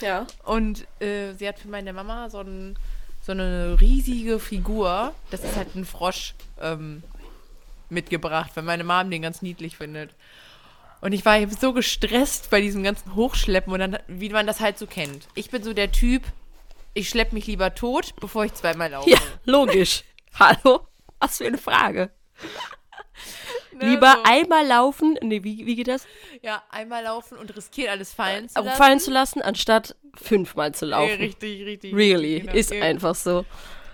Ja. Und äh, sie hat für meine Mama so, ein, so eine riesige Figur. Das ist halt ein Frosch ähm, mitgebracht, weil meine Mom den ganz niedlich findet. Und ich war so gestresst bei diesem ganzen Hochschleppen und dann, wie man das halt so kennt. Ich bin so der Typ, ich schleppe mich lieber tot, bevor ich zweimal laufe. Ja, logisch. Hallo? Was für eine Frage. Ne, Lieber so. einmal laufen, nee, wie, wie geht das? Ja, einmal laufen und riskieren alles fallen zu Aber lassen. fallen zu lassen, anstatt fünfmal zu Äh, laufen. richtig, richtig. Really, genau. ist Äh, einfach so.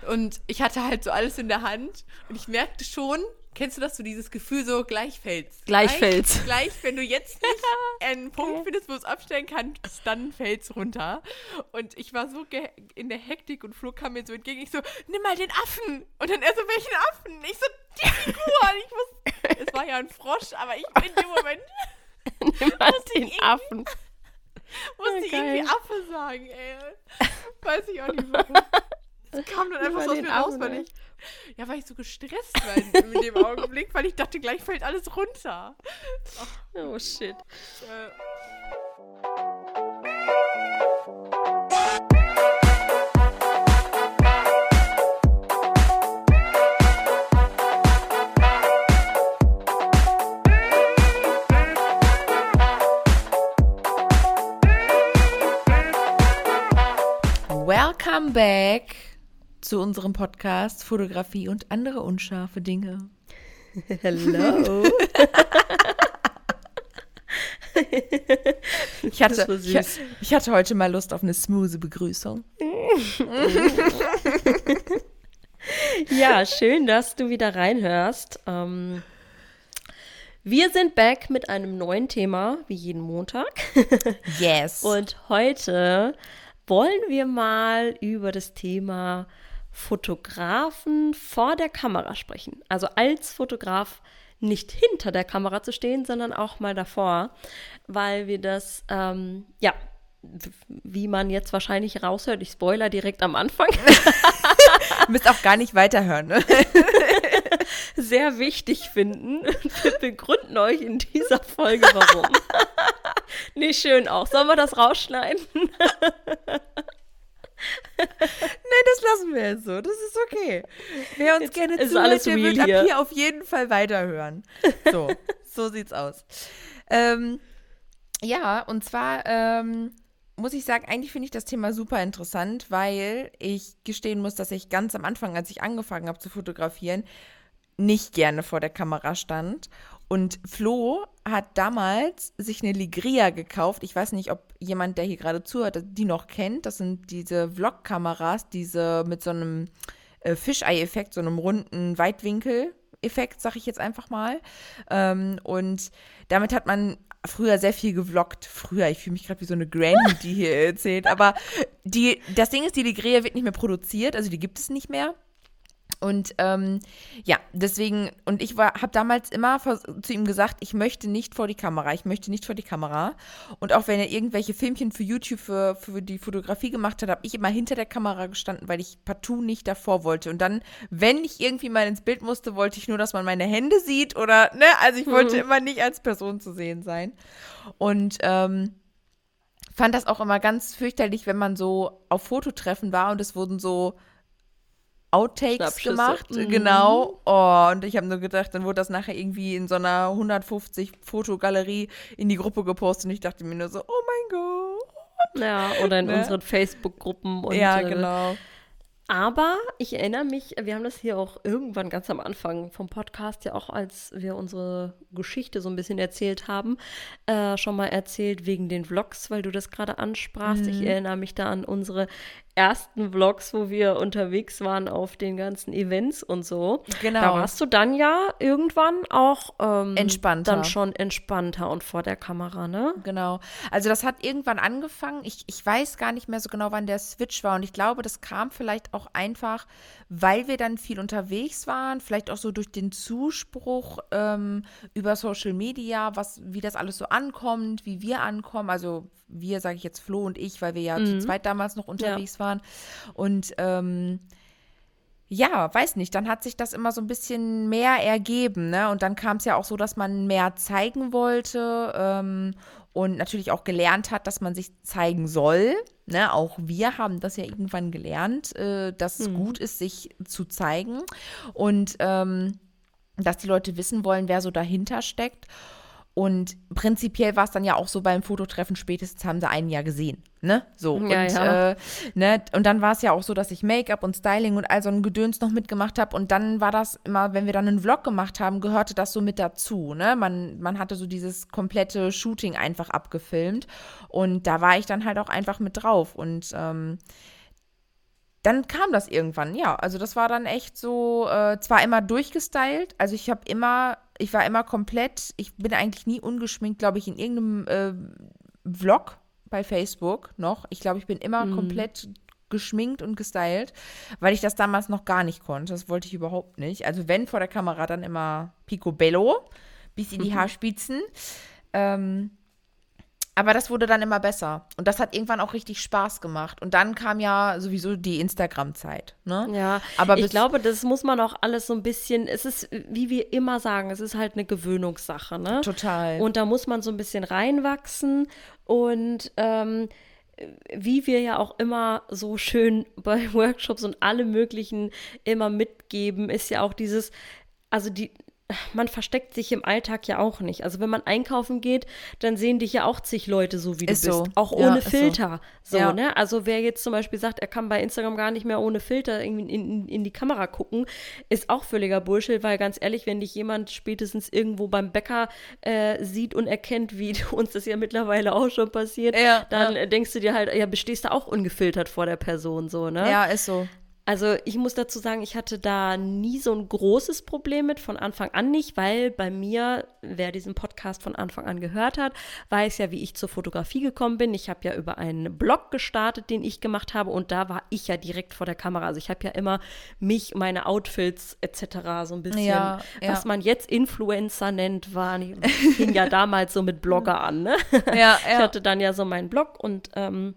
Und ich hatte halt so alles in der Hand und ich merkte schon, kennst du das, so dieses Gefühl so, gleich fällt's. Gleich fällt's. Gleich, wenn du jetzt nicht einen Punkt findest, wo du es abstellen kannst, dann fällt's runter. Und ich war so in der Hektik und Flo kam mir so entgegen. Ich so, nimm mal den Affen. Und dann er so, welchen Affen? Ich so, die Figur. Ich wusste, es war ja ein Frosch, aber ich in dem Moment Nimm mal den Affen. musste ich irgendwie Affe sagen, ey. Weiß ich auch nicht warum. Es kam dann einfach so aus mir raus, weil ich, ja, weil ich so gestresst war in, dem Augenblick, weil ich dachte, gleich fällt alles runter. Oh shit. Äh, zu unserem Podcast Fotografie und andere unscharfe Dinge. Hello. Ich hatte, ich, ich hatte heute mal Lust auf eine smooth Begrüßung. Ja, schön, dass du wieder reinhörst. Ähm, wir sind back mit einem neuen Thema, wie jeden Montag. Yes. Und heute wollen wir mal über das Thema Fotografen vor der Kamera sprechen. Also als Fotograf nicht hinter der Kamera zu stehen, sondern auch mal davor, weil wir das, ähm, ja, wie man jetzt wahrscheinlich raushört, ich spoiler direkt am Anfang, müsst auch gar nicht weiterhören. Ne? sehr wichtig finden. Wir begründen euch in dieser Folge, warum. nee, schön auch. Sollen wir das rausschneiden? Nee, das lassen wir jetzt so. Das ist okay. Wer uns Jetzt gerne zuhört, alles der wird ab hier. hier auf jeden Fall weiterhören. So, so sieht's aus. Ähm, ja, und zwar ähm, muss ich sagen, eigentlich finde ich das Thema super interessant, weil ich gestehen muss, dass ich ganz am Anfang, als ich angefangen habe zu fotografieren, nicht gerne vor der Kamera stand. Und Flo hat damals sich eine Ligria gekauft. Ich weiß nicht, ob jemand, der hier gerade zuhört, die noch kennt. Das sind diese Vlog-Kameras, diese mit so einem äh, Fischei-Effekt, so einem runden Weitwinkel-Effekt, sag ich jetzt einfach mal. Ähm, und damit hat man früher sehr viel gevloggt. Früher, ich fühle mich gerade wie so eine Granny, die hier erzählt. Aber die, das Ding ist, die Ligrea wird nicht mehr produziert, also die gibt es nicht mehr. Und ähm, ja, deswegen, und ich habe damals immer zu ihm gesagt, ich möchte nicht vor die Kamera, ich möchte nicht vor die Kamera. Und auch wenn er irgendwelche Filmchen für YouTube für, für die Fotografie gemacht hat, habe ich immer hinter der Kamera gestanden, weil ich partout nicht davor wollte. Und dann, wenn ich irgendwie mal ins Bild musste, wollte ich nur, dass man meine Hände sieht oder, ne, also ich wollte immer nicht als Person zu sehen sein. Und ähm, fand das auch immer ganz fürchterlich, wenn man so auf Fototreffen war und es wurden so Outtakes gemacht. Mhm. Genau. Oh, und ich habe nur gedacht, dann wurde das nachher irgendwie in so einer 150 Fotogalerie in die Gruppe gepostet und ich dachte mir nur so, oh mein Gott. Ja, oder in Ne? unseren Facebook-Gruppen. und ja, äh, genau. Aber ich erinnere mich, wir haben das hier auch irgendwann ganz am Anfang vom Podcast, ja auch als wir unsere Geschichte so ein bisschen erzählt haben, äh, schon mal erzählt wegen den Vlogs, weil du das gerade ansprachst. Mhm. Ich erinnere mich da an unsere ersten Vlogs, wo wir unterwegs waren auf den ganzen Events und so. Genau. Da warst du dann ja irgendwann auch ähm, Entspannter. Dann schon entspannter und vor der Kamera, ne? Genau. Also das hat irgendwann angefangen. Ich, ich weiß gar nicht mehr so genau, wann der Switch war. Und ich glaube, das kam vielleicht auch einfach, weil wir dann viel unterwegs waren, vielleicht auch so durch den Zuspruch ähm, über Social Media, was, wie das alles so ankommt, wie wir ankommen. Also wir, sage ich jetzt Flo und ich, weil wir ja zu zweit damals noch unterwegs waren. Und ähm, ja, weiß nicht, dann hat sich das immer so ein bisschen mehr ergeben, ne? Und dann kam es ja auch so, dass man mehr zeigen wollte. Ähm, und natürlich auch gelernt hat, dass man sich zeigen soll. Ne, auch wir haben das ja irgendwann gelernt, äh, dass es gut ist, sich zu zeigen und ähm, dass die Leute wissen wollen, wer so dahinter steckt. Und prinzipiell war es dann ja auch so beim Fototreffen, spätestens haben sie einen ja gesehen. Ne? So. Ja, und, ja. Äh, ne? und dann war es ja auch so, dass ich Make-up und Styling und all so ein Gedöns noch mitgemacht habe. Und dann war das immer, wenn wir dann einen Vlog gemacht haben, gehörte das so mit dazu. Ne? Man, man hatte so dieses komplette Shooting einfach abgefilmt. Und da war ich dann halt auch einfach mit drauf. Und ähm, dann kam das irgendwann, ja. Also das war dann echt so, äh, zwar immer durchgestylt, also ich habe immer, ich war immer komplett, ich bin eigentlich nie ungeschminkt, glaube ich, in irgendeinem äh, Vlog bei Facebook noch. Ich glaube, ich bin immer Mhm. komplett geschminkt und gestylt, weil ich das damals noch gar nicht konnte. Das wollte ich überhaupt nicht. Also wenn vor der Kamera, dann immer picobello, bis in die Haarspitzen. Ähm, aber das wurde dann immer besser. Und das hat irgendwann auch richtig Spaß gemacht. Und dann kam ja sowieso die Instagram-Zeit. Ne? Ja, Aber ich glaube, das muss man auch alles so ein bisschen, es ist, wie wir immer sagen, es ist halt eine Gewöhnungssache, ne? Total. Und da muss man so ein bisschen reinwachsen und ähm, wie wir ja auch immer so schön bei Workshops und alle möglichen immer mitgeben, ist ja auch dieses, also die, man versteckt sich im Alltag ja auch nicht. Also wenn man einkaufen geht, dann sehen dich ja auch zig Leute so, wie Ist du bist. so. Auch Ja, ohne so. Filter. So, Ja. ne? Also wer jetzt zum Beispiel sagt, er kann bei Instagram gar nicht mehr ohne Filter irgendwie in, in, in die Kamera gucken, ist auch völliger Bullshit, weil ganz ehrlich, wenn dich jemand spätestens irgendwo beim Bäcker äh, sieht und erkennt, wie uns das ja mittlerweile auch schon passiert, Ja, dann ja. denkst du dir halt, ja, bestehst du auch ungefiltert vor der Person, so, ne? ja, ist so. Also ich muss dazu sagen, ich hatte da nie so ein großes Problem mit, von Anfang an nicht, weil bei mir, wer diesen Podcast von Anfang an gehört hat, weiß ja, wie ich zur Fotografie gekommen bin. Ich habe ja über einen Blog gestartet, den ich gemacht habe und da war ich ja direkt vor der Kamera. Also ich habe ja immer mich, meine Outfits etc. so ein bisschen, Ja, ja. was man jetzt Influencer nennt, war, fing ja damals so mit Blogger an, ne? Ja, Ich hatte dann ja so meinen Blog und ähm,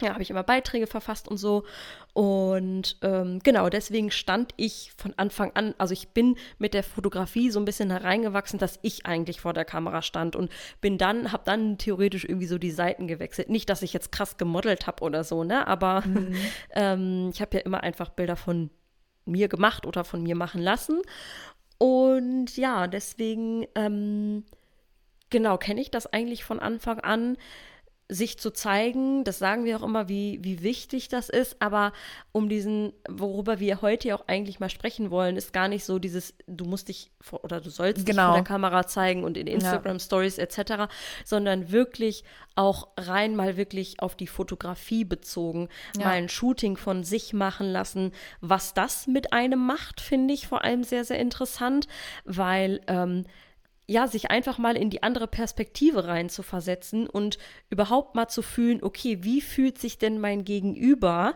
ja, habe ich immer Beiträge verfasst und so. Und ähm, genau, deswegen stand ich von Anfang an, also ich bin mit der Fotografie so ein bisschen hereingewachsen, dass ich eigentlich vor der Kamera stand und bin dann, habe dann theoretisch irgendwie so die Seiten gewechselt. Nicht, dass ich jetzt krass gemodelt habe oder so, ne? Aber ähm, ich habe ja immer einfach Bilder von mir gemacht oder von mir machen lassen. Und ja, deswegen, ähm, genau, kenne ich das eigentlich von Anfang an, sich zu zeigen. Das sagen wir auch immer, wie, wie wichtig das ist. Aber um diesen, worüber wir heute ja auch eigentlich mal sprechen wollen, ist gar nicht so dieses, du musst dich vor, oder du sollst dich Genau. vor der Kamera zeigen und in Instagram Stories etc., sondern wirklich auch rein mal wirklich auf die Fotografie bezogen, Ja. mal ein Shooting von sich machen lassen. Was das mit einem macht, finde ich vor allem sehr, sehr interessant, weil ähm, ja, sich einfach mal in die andere Perspektive rein zu versetzen und überhaupt mal zu fühlen, okay, wie fühlt sich denn mein Gegenüber?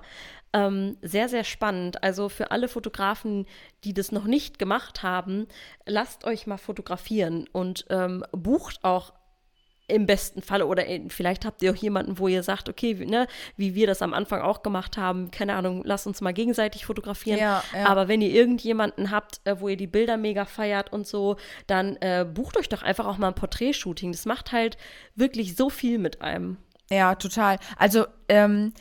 Ähm, sehr, sehr spannend. Also für alle Fotografen, die das noch nicht gemacht haben, lasst euch mal fotografieren und ähm, bucht auch im besten Fall oder vielleicht habt ihr auch jemanden, wo ihr sagt, okay, wie, ne, wie wir das am Anfang auch gemacht haben, keine Ahnung, lasst uns mal gegenseitig fotografieren. Ja, ja. Aber wenn ihr irgendjemanden habt, äh, wo ihr die Bilder mega feiert und so, dann äh, bucht euch doch einfach auch mal ein Porträtshooting. Das macht halt wirklich so viel mit einem. Ja, total. Also, ähm,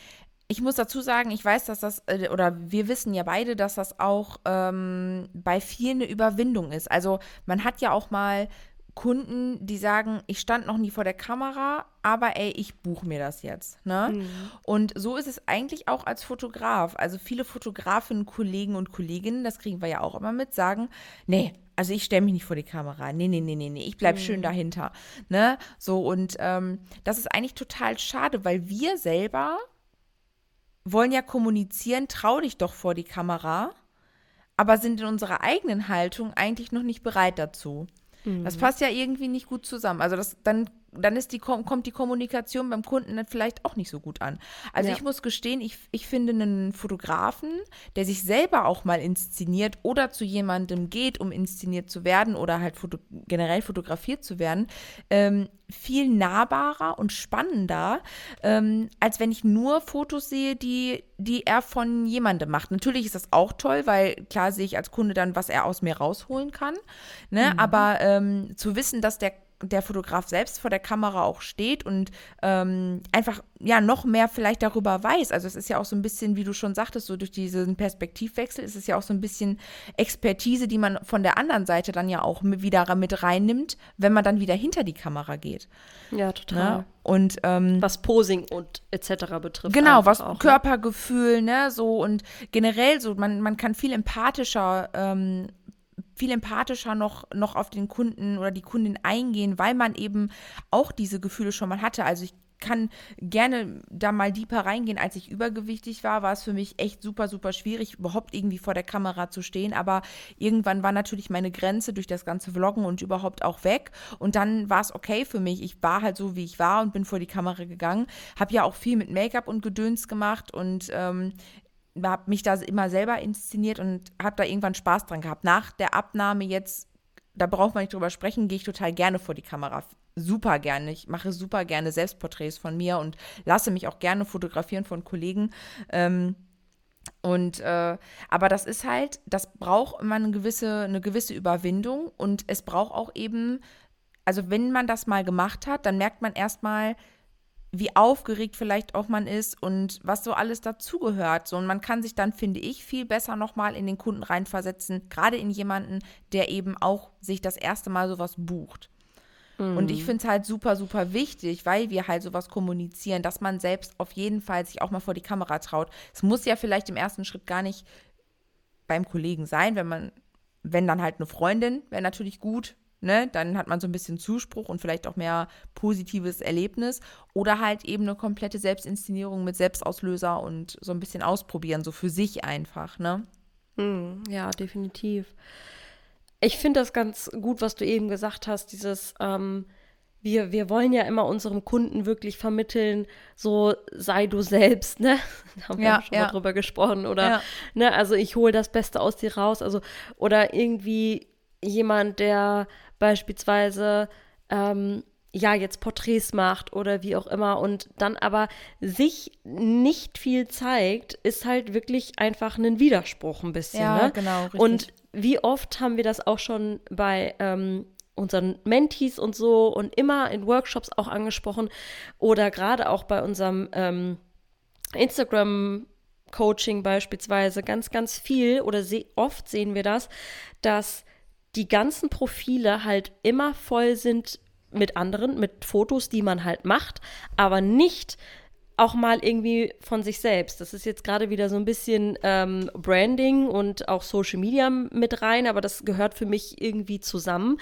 ich muss dazu sagen, ich weiß, dass das, äh, oder wir wissen ja beide, dass das auch ähm, bei vielen eine Überwindung ist. Also, man hat ja auch mal Kunden, die sagen, ich stand noch nie vor der Kamera, aber ey, ich buche mir das jetzt. Ne? Und so ist es eigentlich auch als Fotograf. Also viele Fotografinnen, Kollegen und Kolleginnen, das kriegen wir ja auch immer mit, sagen, nee, also ich stelle mich nicht vor die Kamera. Nee, nee, nee, nee, nee, ich bleib schön dahinter. Ne? So, und ähm, das ist eigentlich total schade, weil wir selber wollen ja kommunizieren, trau dich doch vor die Kamera, aber sind in unserer eigenen Haltung eigentlich noch nicht bereit dazu. Das passt ja irgendwie nicht gut zusammen. Also das, dann, dann ist die, Kom- kommt die Kommunikation beim Kunden dann vielleicht auch nicht so gut an. Also Ja. ich muss gestehen, ich, ich finde einen Fotografen, der sich selber auch mal inszeniert oder zu jemandem geht, um inszeniert zu werden oder halt foto generell fotografiert zu werden, ähm, viel nahbarer und spannender, ähm, als wenn ich nur Fotos sehe, die, die er von jemandem macht. Natürlich ist das auch toll, weil klar sehe ich als Kunde dann, was er aus mir rausholen kann. Ne? Aber ähm, zu wissen, dass der der Fotograf selbst vor der Kamera auch steht und ähm, einfach ja noch mehr vielleicht darüber weiß. Also es ist ja auch so ein bisschen, wie du schon sagtest, so durch diesen Perspektivwechsel ist es ja auch so ein bisschen Expertise, die man von der anderen Seite dann ja auch wieder mit reinnimmt, wenn man dann wieder hinter die Kamera geht. Ja, total. Ne? Und ähm, was Posing und etc. betrifft. Genau, was auch, ne? Körpergefühl, ne, so und generell so, man, man kann viel empathischer ähm, viel empathischer noch, noch auf den Kunden oder die Kundin eingehen, weil man eben auch diese Gefühle schon mal hatte. Also ich kann gerne da mal deeper reingehen. Als ich übergewichtig war, war es für mich echt super, super schwierig, überhaupt irgendwie vor der Kamera zu stehen. Aber irgendwann war natürlich meine Grenze durch das ganze Vloggen und überhaupt auch weg. Und dann war es okay für mich. Ich war halt so, wie ich war und bin vor die Kamera gegangen. Habe ja auch viel mit Make-up und Gedöns gemacht und ähm, habe mich da immer selber inszeniert und habe da irgendwann Spaß dran gehabt. Nach der Abnahme jetzt, da braucht man nicht drüber sprechen, gehe ich total gerne vor die Kamera. Super gerne. Ich mache super gerne Selbstporträts von mir und lasse mich auch gerne fotografieren von Kollegen. Ähm, und äh, aber das ist halt, das braucht immer eine gewisse, eine gewisse Überwindung und es braucht auch eben, also wenn man das mal gemacht hat, dann merkt man erstmal, wie aufgeregt vielleicht auch man ist und was so alles dazugehört. So, und man kann sich dann, finde ich, viel besser nochmal in den Kunden reinversetzen, gerade in jemanden, der eben auch sich das erste Mal sowas bucht. Mhm. Und ich finde es halt super, super wichtig, weil wir halt sowas kommunizieren, dass man selbst auf jeden Fall sich auch mal vor die Kamera traut. Es muss ja vielleicht im ersten Schritt gar nicht beim Kollegen sein, wenn man, wenn dann halt eine Freundin, wäre natürlich gut, Ne, dann hat man so ein bisschen Zuspruch und vielleicht auch mehr positives Erlebnis. Oder halt eben eine komplette Selbstinszenierung mit Selbstauslöser und so ein bisschen ausprobieren, so für sich einfach, ne? Hm, ja, definitiv. Ich finde das ganz gut, was du eben gesagt hast, dieses, ähm, wir, wir wollen ja immer unserem Kunden wirklich vermitteln, so sei du selbst, ne? Da haben ja, wir schon ja. mal drüber gesprochen. Oder, ja. ne, also ich hole das Beste aus dir raus. Also, oder irgendwie jemand, der beispielsweise ähm, ja jetzt Porträts macht oder wie auch immer und dann aber sich nicht viel zeigt, ist halt wirklich einfach ein Widerspruch ein bisschen. Ja, ne? genau. Richtig. Und wie oft haben wir das auch schon bei ähm, unseren Mentees und so und immer in Workshops auch angesprochen oder gerade auch bei unserem ähm, Instagram Coaching beispielsweise ganz, ganz viel oder oft sehen wir das, dass die ganzen Profile halt immer voll sind mit anderen, mit Fotos, die man halt macht, aber nicht auch mal irgendwie von sich selbst. Das ist jetzt gerade wieder so ein bisschen ähm, Branding und auch Social Media mit rein, aber das gehört für mich irgendwie zusammen.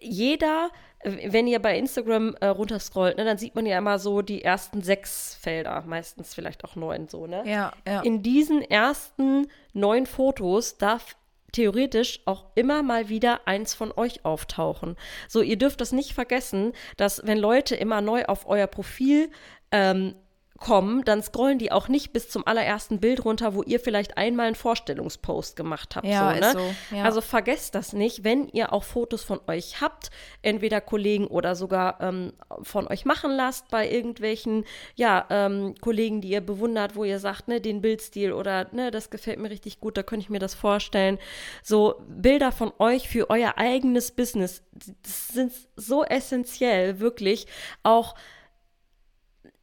Jeder, wenn ihr bei Instagram äh, runterscrollt, ne, dann sieht man ja immer so die ersten sechs Felder, meistens vielleicht auch neun so, ne? Ja, ja. In diesen ersten neun Fotos darf theoretisch auch immer mal wieder eins von euch auftauchen. So, ihr dürft das nicht vergessen, dass wenn Leute immer neu auf euer Profil ähm, kommen, dann scrollen die auch nicht bis zum allerersten Bild runter, wo ihr vielleicht einmal einen Vorstellungspost gemacht habt. Ja, so, ne? so, ja. Also vergesst das nicht, wenn ihr auch Fotos von euch habt, entweder Kollegen oder sogar ähm, von euch machen lasst bei irgendwelchen, ja, ähm, Kollegen, die ihr bewundert, wo ihr sagt, ne, den Bildstil oder ne, das gefällt mir richtig gut, da könnte ich mir das vorstellen. So Bilder von euch für euer eigenes Business, das sind so essentiell, wirklich auch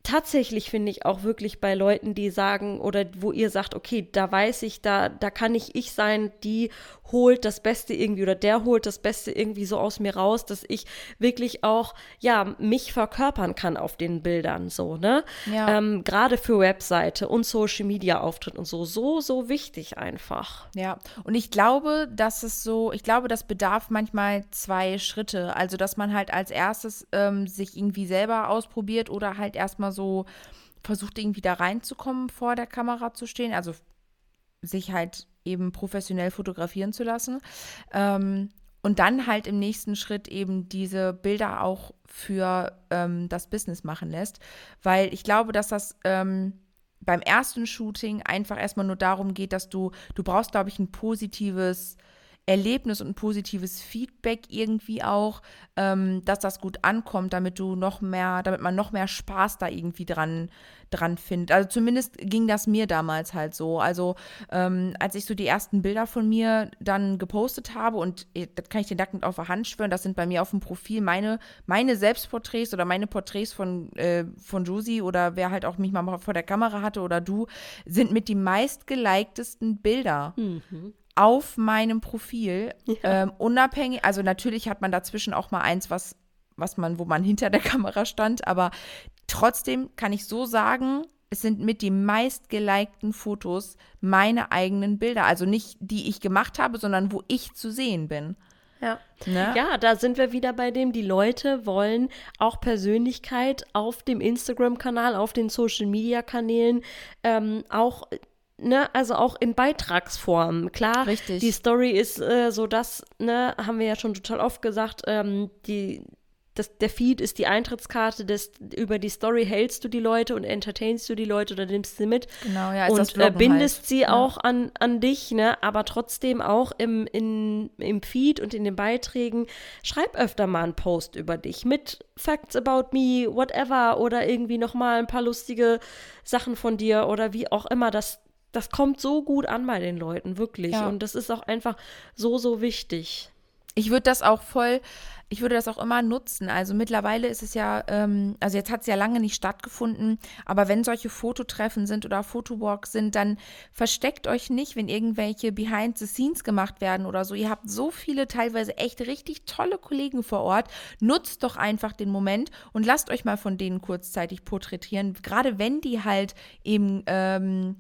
tatsächlich finde ich auch wirklich bei Leuten, die sagen oder wo ihr sagt, okay, da weiß ich, da, da kann nicht ich sein, die holt das Beste irgendwie oder der holt das Beste irgendwie so aus mir raus, dass ich wirklich auch, ja, mich verkörpern kann auf den Bildern, so, ne? Ja. Ähm, Gerade für Webseite und Social Media Auftritt und so, so, so wichtig einfach. Ja, und ich glaube, dass es so, ich glaube, das bedarf manchmal zwei Schritte. Also, dass man halt als erstes ähm, sich irgendwie selber ausprobiert oder halt erstmal so versucht, irgendwie da reinzukommen, vor der Kamera zu stehen. Also sich halt eben professionell fotografieren zu lassen. Ähm, und dann halt im nächsten Schritt eben diese Bilder auch für ähm, das Business machen lässt. Weil ich glaube, dass das ähm, beim ersten Shooting einfach erstmal nur darum geht, dass du, du brauchst, glaube ich, ein positives Erlebnis und positives Feedback irgendwie auch, ähm, dass das gut ankommt, damit du noch mehr, damit man noch mehr Spaß da irgendwie dran, dran findet. Also zumindest ging das mir damals halt so. Also ähm, als ich so die ersten Bilder von mir dann gepostet habe und äh, das kann ich dir nackend auf der Hand schwören, das sind bei mir auf dem Profil meine, meine Selbstporträts oder meine Porträts von, äh, von Josie oder wer halt auch mich mal vor der Kamera hatte oder du, sind mit die meistgeliktesten Bilder. Mhm auf meinem Profil, ja. ähm, unabhängig, also natürlich hat man dazwischen auch mal eins, was, was man, wo man hinter der Kamera stand, aber trotzdem kann ich so sagen, es sind mit die meistgelikten Fotos meine eigenen Bilder. Also nicht die ich gemacht habe, sondern wo ich zu sehen bin. Ja. Ne? ja, da sind wir wieder bei dem, die Leute wollen auch Persönlichkeit auf dem Instagram-Kanal, auf den Social-Media-Kanälen, ähm, auch ne, also auch in Beitragsform. Klar, Richtig. die Story ist äh, so, dass, ne, haben wir ja schon total oft gesagt, ähm, die, das, der Feed ist die Eintrittskarte, des, über die Story hältst du die Leute und entertainst du die Leute oder nimmst sie mit. Genau, ja, und äh, bindest halt. sie ja. auch an, an dich, ne? Aber trotzdem auch im, in, im Feed und in den Beiträgen, schreib öfter mal einen Post über dich mit Facts about me, whatever, oder irgendwie nochmal ein paar lustige Sachen von dir oder wie auch immer. Das, das kommt so gut an bei den Leuten, wirklich. Ja. Und das ist auch einfach so, so wichtig. Ich würde das auch voll, ich würde das auch immer nutzen. Also mittlerweile ist es ja, ähm, also jetzt hat es ja lange nicht stattgefunden, aber wenn solche Fototreffen sind oder Fotowalks sind, dann versteckt euch nicht, wenn irgendwelche Behind the Scenes gemacht werden oder so. Ihr habt so viele teilweise echt richtig tolle Kollegen vor Ort. Nutzt doch einfach den Moment und lasst euch mal von denen kurzzeitig porträtieren. Gerade wenn die halt eben ähm,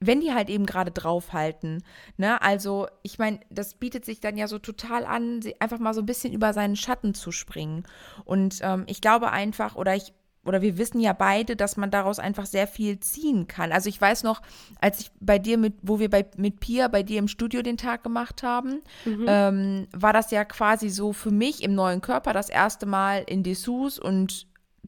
wenn die halt eben gerade draufhalten. Ne? Also, ich meine, das bietet sich dann ja so total an, einfach mal so ein bisschen über seinen Schatten zu springen. Und ähm, ich glaube einfach, oder ich, oder wir wissen ja beide, dass man daraus einfach sehr viel ziehen kann. Also ich weiß noch, als ich bei dir mit, wo wir bei, mit Pia bei dir im Studio den Tag gemacht haben, mhm. ähm, war das ja quasi so für mich im neuen Körper das erste Mal in Dessous und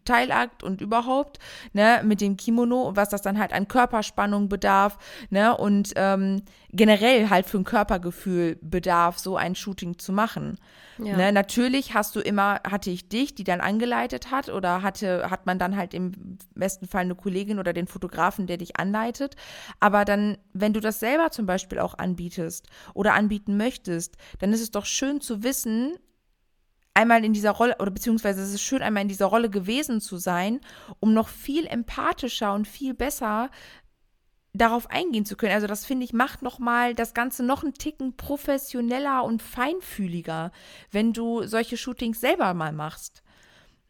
Teilakt und überhaupt, ne, mit dem Kimono, was das dann halt an Körperspannung bedarf, ne, und ähm, generell halt für ein Körpergefühl bedarf, so ein Shooting zu machen. Ja. Ne, natürlich hast du immer, hatte ich dich, die dann angeleitet hat, oder hatte, hat man dann halt im besten Fall eine Kollegin oder den Fotografen, der dich anleitet. Aber dann, wenn du das selber zum Beispiel auch anbietest oder anbieten möchtest, dann ist es doch schön zu wissen, einmal in dieser Rolle, oder beziehungsweise es ist schön, einmal in dieser Rolle gewesen zu sein, um noch viel empathischer und viel besser darauf eingehen zu können. Also das finde ich macht noch mal das Ganze noch einen Ticken professioneller und feinfühliger, wenn du solche Shootings selber mal machst.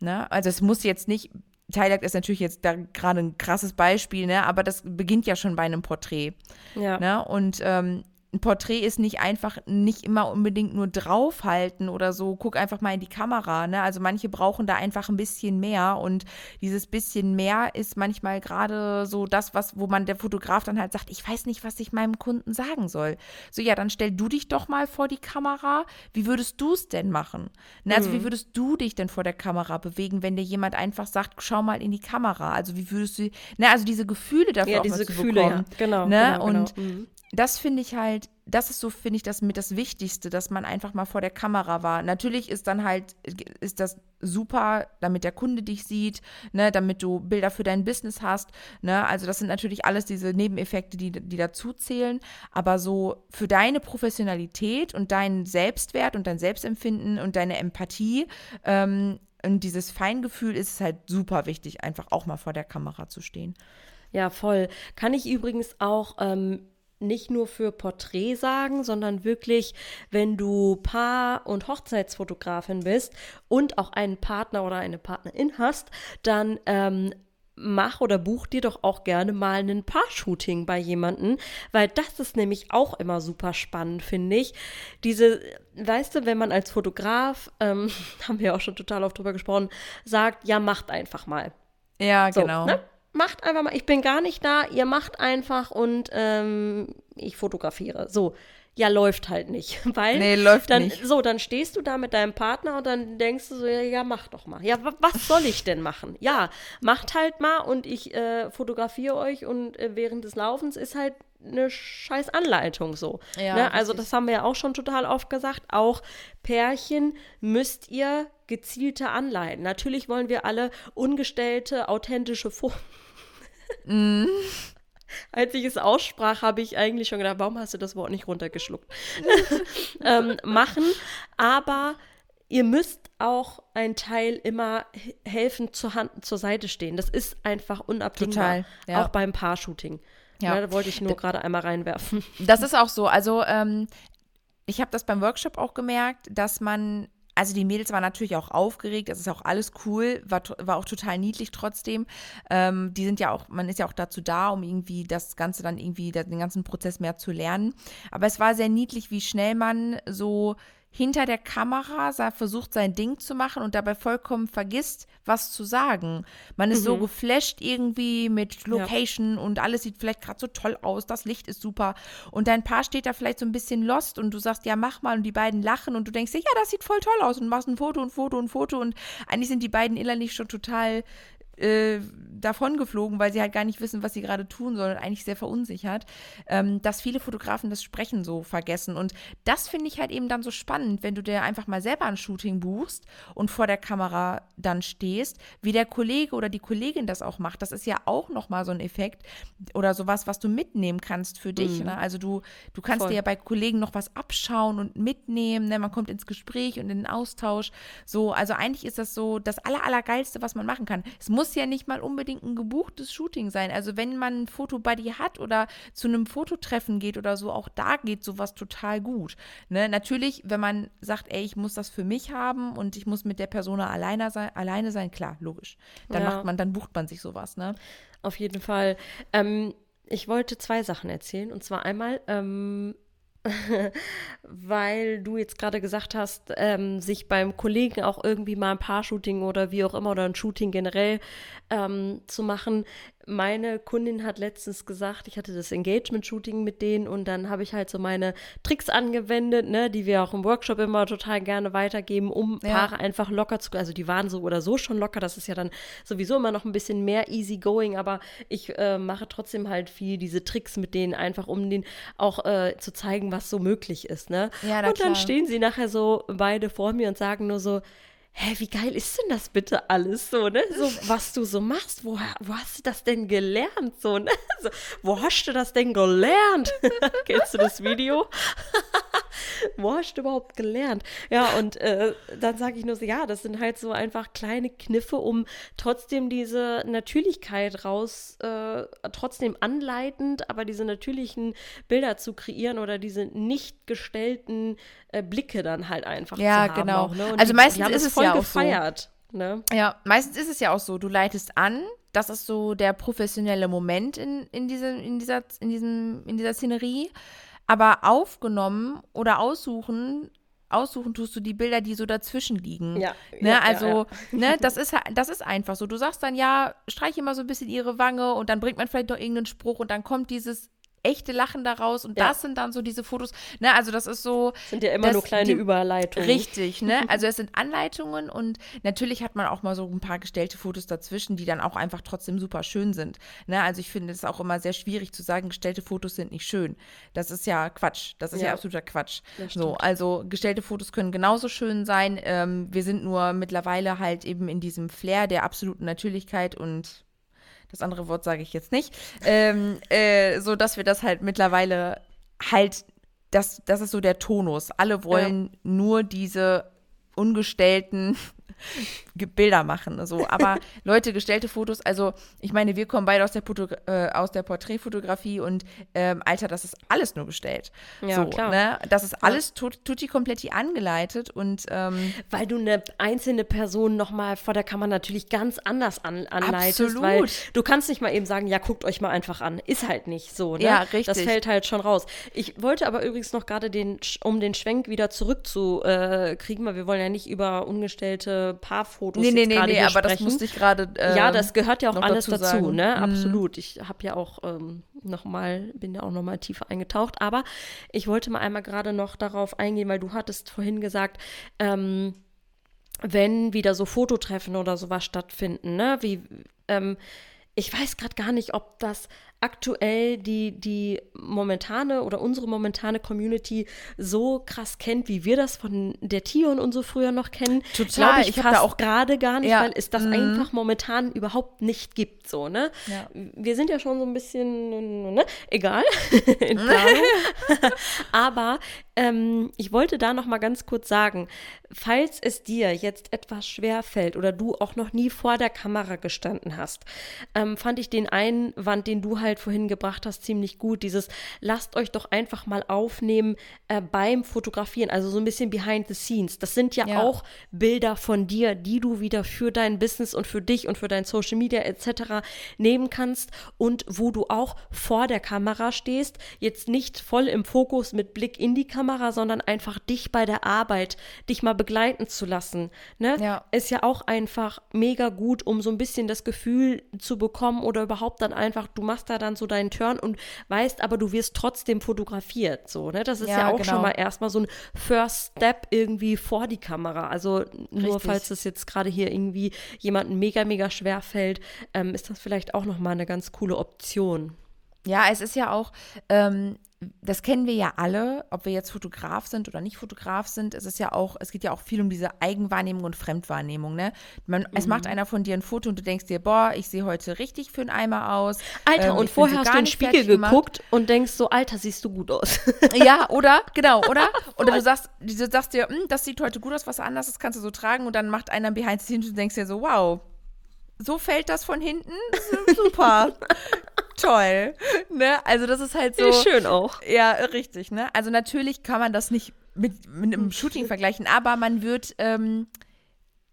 Ne? Also es muss jetzt nicht Thailand ist natürlich jetzt da gerade ein krasses Beispiel, ne? aber das beginnt ja schon bei einem Porträt. Ja. Ne? Und ähm, ein Porträt ist nicht einfach, nicht immer unbedingt nur draufhalten oder so, guck einfach mal in die Kamera, ne? Also manche brauchen da einfach ein bisschen mehr und dieses bisschen mehr ist manchmal gerade so das, was, wo man der Fotograf dann halt sagt, ich weiß nicht, was ich meinem Kunden sagen soll. So, ja, dann stell du dich doch mal vor die Kamera. Wie würdest du es denn machen? Ne? Also, mhm. wie würdest du dich denn vor der Kamera bewegen, wenn dir jemand einfach sagt, schau mal in die Kamera? Also, wie würdest du, ne, also diese Gefühle dafür ja, auch diese Gefühle, bekommen, ja. genau, ne? genau, genau. Und mhm das finde ich halt, das ist so, finde ich, das mit das Wichtigste, dass man einfach mal vor der Kamera war. Natürlich ist dann halt, ist das super, damit der Kunde dich sieht, ne, damit du Bilder für dein Business hast, ne, also das sind natürlich alles diese Nebeneffekte, die, die dazu zählen, aber so für deine Professionalität und deinen Selbstwert und dein Selbstempfinden und deine Empathie ähm, und dieses Feingefühl ist es halt super wichtig, einfach auch mal vor der Kamera zu stehen. Ja, voll. Kann ich übrigens auch ähm, nicht nur für Porträt sagen, sondern wirklich, wenn du Paar- und Hochzeitsfotografin bist und auch einen Partner oder eine Partnerin hast, dann ähm, mach oder buch dir doch auch gerne mal ein Paar-Shooting bei jemandem, weil das ist nämlich auch immer super spannend, finde ich. Diese, weißt du, wenn man als Fotograf, ähm, haben wir auch schon total oft drüber gesprochen, sagt, ja, macht einfach mal. Ja, so, genau. Ne? Macht einfach mal, ich bin gar nicht da, ihr macht einfach und ähm, ich fotografiere. So, ja, läuft halt nicht. Weil nee, läuft dann, nicht. So, dann stehst du da mit deinem Partner und dann denkst du so, ja, ja mach doch mal. Ja, was soll ich denn machen? Ja, macht halt mal und ich äh, fotografiere euch und äh, während des Laufens ist halt eine scheiß Anleitung so. Ja, ne? Also das haben wir ja auch schon total oft gesagt. Auch Pärchen müsst ihr gezielter anleiten. Natürlich wollen wir alle ungestellte, authentische Fotos. Mhm. Als ich es aussprach, habe ich eigentlich schon gedacht, warum hast du das Wort nicht runtergeschluckt? ähm, machen, aber ihr müsst auch ein Teil immer helfen zur Hand zur Seite stehen. Das ist einfach unabdingbar. Total, ja. Auch beim Paar-Shooting. Ja. Ja. da wollte ich nur gerade einmal reinwerfen. Das ist auch so. Also, ähm, ich habe das beim Workshop auch gemerkt, dass man, also die Mädels waren natürlich auch aufgeregt, das ist auch alles cool, war, war auch total niedlich trotzdem. Ähm, die sind ja auch, man ist ja auch dazu da, um irgendwie das Ganze dann irgendwie, den ganzen Prozess mehr zu lernen. Aber es war sehr niedlich, wie schnell man so hinter der Kamera versucht, sein Ding zu machen und dabei vollkommen vergisst, was zu sagen. Man ist so geflasht irgendwie mit Location und alles sieht vielleicht gerade so toll aus, das Licht ist super. Und dein Paar steht da vielleicht so ein bisschen lost und du sagst, ja, mach mal und die beiden lachen und du denkst dir, ja, das sieht voll toll aus und machst ein Foto und Foto und Foto und eigentlich sind die beiden innerlich schon total äh, davon geflogen, weil sie halt gar nicht wissen, was sie gerade tun sollen und eigentlich sehr verunsichert, ähm, dass viele Fotografen das Sprechen so vergessen. Und das finde ich halt eben dann so spannend, wenn du dir einfach mal selber ein Shooting buchst und vor der Kamera dann stehst, wie der Kollege oder die Kollegin das auch macht. Das ist ja auch nochmal so ein Effekt oder sowas, was du mitnehmen kannst für dich. Ne? Also du, du kannst Voll. dir ja bei Kollegen noch was abschauen und mitnehmen. Ne? Man kommt ins Gespräch und in den Austausch. So, also eigentlich ist das so das aller, allergeilste, was man machen kann. Es muss ja nicht mal unbedingt ein gebuchtes Shooting sein. Also wenn man ein Fotobuddy hat oder zu einem Fototreffen geht oder so, auch da geht sowas total gut. Ne? Natürlich, wenn man sagt, ey, ich muss das für mich haben und ich muss mit der Person alleine sein, alleine sein, klar, logisch. Dann Ja. macht man, dann bucht man sich sowas, ne? Auf jeden Fall. Ähm, ich wollte zwei Sachen erzählen. Und zwar einmal, ähm, weil du jetzt gerade gesagt hast, ähm, sich beim Kollegen auch irgendwie mal ein Paar-Shooting oder wie auch immer oder ein Shooting generell ähm, zu machen. Meine Kundin hat letztens gesagt, ich hatte das Engagement-Shooting mit denen und dann habe ich halt so meine Tricks angewendet, ne, die wir auch im Workshop immer total gerne weitergeben, um Ja. Paare einfach locker zu, also die waren so oder so schon locker, das ist ja dann sowieso immer noch ein bisschen mehr easy going, aber ich äh, mache trotzdem halt viel diese Tricks mit denen einfach, um denen auch äh, zu zeigen, was so möglich ist, ne? Ja, und dann klar. stehen sie nachher so beide vor mir und sagen nur so, hä, wie geil ist denn das bitte alles so, ne? So, was du so machst, wo, wo hast du das denn gelernt, so, ne? So, wo hast du das denn gelernt? Kennst du das Video? wo hast du überhaupt gelernt? Ja, und äh, dann sage ich nur so, ja, das sind halt so einfach kleine Kniffe, um trotzdem diese Natürlichkeit raus, äh, trotzdem anleitend, aber diese natürlichen Bilder zu kreieren oder diese nicht gestellten äh, Blicke dann halt einfach Ja, zu haben. genau. Auch, ne? Also die, meistens die ist es voll ja auch so. gefeiert. Ne? Ja, meistens ist es ja auch so, du leitest an, das ist so der professionelle Moment in, in, diese, in, dieser, in, diesem, in dieser Szenerie, aber aufgenommen oder aussuchen, aussuchen tust du die Bilder, die so dazwischen liegen. Ja, Ne, ja, ja, also, ne, das ist, das ist einfach so. Du sagst dann, ja, streich immer so ein bisschen ihre Wange und dann bringt man vielleicht noch irgendeinen Spruch und dann kommt dieses echte Lachen daraus und Ja. das sind dann so diese Fotos. Ne, also das ist so, Sind ja immer nur kleine die- Überleitungen. Richtig, ne? Also es sind Anleitungen und natürlich hat man auch mal so ein paar gestellte Fotos dazwischen, die dann auch einfach trotzdem super schön sind. Ne? Also ich finde es auch immer sehr schwierig zu sagen, gestellte Fotos sind nicht schön. Das ist ja Quatsch. Das ist ja, Ja. absoluter Quatsch. So, also gestellte Fotos können genauso schön sein. Ähm, wir sind nur mittlerweile halt eben in diesem Flair der absoluten Natürlichkeit und das andere Wort sage ich jetzt nicht, ähm, äh, so dass wir das halt mittlerweile halt, das, das ist so der Tonus. Alle wollen nur diese ungestellten Ge- Bilder machen. So. Aber Leute, gestellte Fotos, also ich meine, wir kommen beide aus der, Foto, äh, aus der Porträtfotografie und ähm, Alter, das ist alles nur gestellt. Ja, so, klar. Ne? Das ist alles tut, tutti kompletti angeleitet und ähm, Weil du eine einzelne Person nochmal vor der Kamera natürlich ganz anders an, anleitest. Absolut. Weil du kannst nicht mal eben sagen, ja, guckt euch mal einfach an. Ist halt nicht so, ne? Ja, richtig. Das fällt halt schon raus. Ich wollte aber übrigens noch gerade den, um den Schwenk wieder zurückzukriegen, äh, kriegen, weil wir wollen ja nicht über ungestellte Paarfotos nee, nee, nee, nee, aber das sprechen. musste ich gerade. ähm, ja, das gehört ja auch alles dazu dazu, ne? Mhm. Absolut. Ich habe ja auch ähm, noch mal, bin ja auch noch mal tiefer eingetaucht. Aber ich wollte mal einmal gerade noch darauf eingehen, weil du hattest vorhin gesagt, ähm, wenn wieder so Fototreffen oder sowas stattfinden, ne? Wie, ähm, ich weiß gerade gar nicht, ob das aktuell die, die momentane oder unsere momentane Community so krass kennt, wie wir das von der Tion und so früher noch kennen. Total. ich, ich habe da auch gerade gar nicht, Ja. weil es das Mhm. einfach momentan überhaupt nicht gibt, so, ne? Ja. Wir sind ja schon so ein bisschen, ne? Egal, in Planung. Aber ähm, ich wollte da noch mal ganz kurz sagen, falls es dir jetzt etwas schwer fällt oder du auch noch nie vor der Kamera gestanden hast, ähm, fand ich den Einwand, den du halt vorhin gebracht hast, ziemlich gut. Dieses, lasst euch doch einfach mal aufnehmen äh, beim Fotografieren, also so ein bisschen behind the scenes. Das sind ja, Ja. auch Bilder von dir, die du wieder für dein Business und für dich und für dein Social Media etc. nehmen kannst und wo du auch vor der Kamera stehst, jetzt nicht voll im Fokus mit Blick in die Kamera, sondern einfach dich bei der Arbeit, dich mal begleiten zu lassen. Ne? Ja. Ist ja auch einfach mega gut, um so ein bisschen das Gefühl zu bekommen oder überhaupt dann einfach, du machst da dann so deinen Turn und weißt, aber du wirst trotzdem fotografiert. So, ne? Das ist ja, Ja, auch genau. schon mal erstmal so ein First Step irgendwie vor die Kamera. Also nur Richtig. falls es jetzt gerade hier irgendwie jemandem mega, mega schwer fällt, ähm, ist das vielleicht auch nochmal eine ganz coole Option. Ja, es ist ja auch, ähm, das kennen wir ja alle, ob wir jetzt Fotograf sind oder nicht Fotograf sind. Es ist ja auch, es geht ja auch viel um diese Eigenwahrnehmung und Fremdwahrnehmung. Ne? Man, Es Mhm. macht einer von dir ein Foto und du denkst dir, boah, ich sehe heute richtig für einen Eimer aus. Alter, Ähm, und vorher hast du in den Spiegel geguckt und denkst so, Alter, siehst du gut aus. Ja, oder? Genau, oder? Oder du sagst, du sagst dir, "Hm, das sieht heute gut aus, was anders ist, kannst du so tragen und dann macht einer behind the scenes und du denkst dir so, wow, so fällt das von hinten? Super. Toll. Ne? Also das ist halt so. Schön auch. Ja, richtig, ne? Also natürlich kann man das nicht mit, mit einem Shooting vergleichen, aber man wird, ähm,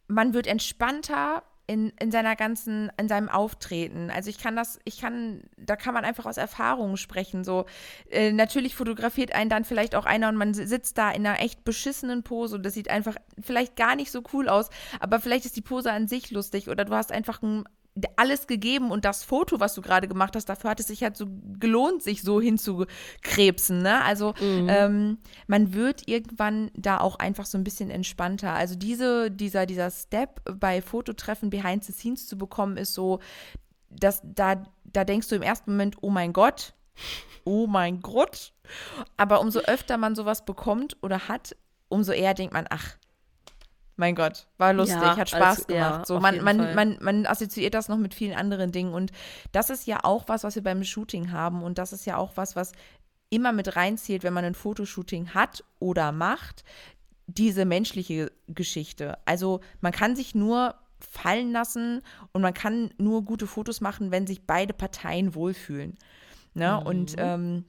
man wird entspannter in, in seiner ganzen, in seinem Auftreten. Also ich kann das, ich kann, da kann man einfach aus Erfahrungen sprechen. So, äh, natürlich fotografiert einen dann vielleicht auch einer und man sitzt da in einer echt beschissenen Pose und das sieht einfach vielleicht gar nicht so cool aus, aber vielleicht ist die Pose an sich lustig oder du hast einfach ein alles gegeben und das Foto, was du gerade gemacht hast, dafür hat es sich halt so gelohnt, sich so hinzukrebsen. Ne? Also ähm, man wird irgendwann da auch einfach so ein bisschen entspannter. Also diese, dieser, dieser Step bei Fototreffen behind the scenes zu bekommen, ist so, dass da, da denkst du im ersten Moment, oh mein Gott, oh mein Gott. Aber umso öfter man sowas bekommt oder hat, umso eher denkt man, ach, mein Gott, war lustig, Ja, hat Spaß als- ja, gemacht. so, auf man, man, Fall. man, man assoziiert das noch mit vielen anderen Dingen. Und das ist ja auch was, was wir beim Shooting haben. Und das ist ja auch was, was immer mit reinzählt, wenn man ein Fotoshooting hat oder macht, diese menschliche Geschichte. Also man kann sich nur fallen lassen und man kann nur gute Fotos machen, wenn sich beide Parteien wohlfühlen. Ne? Und ähm,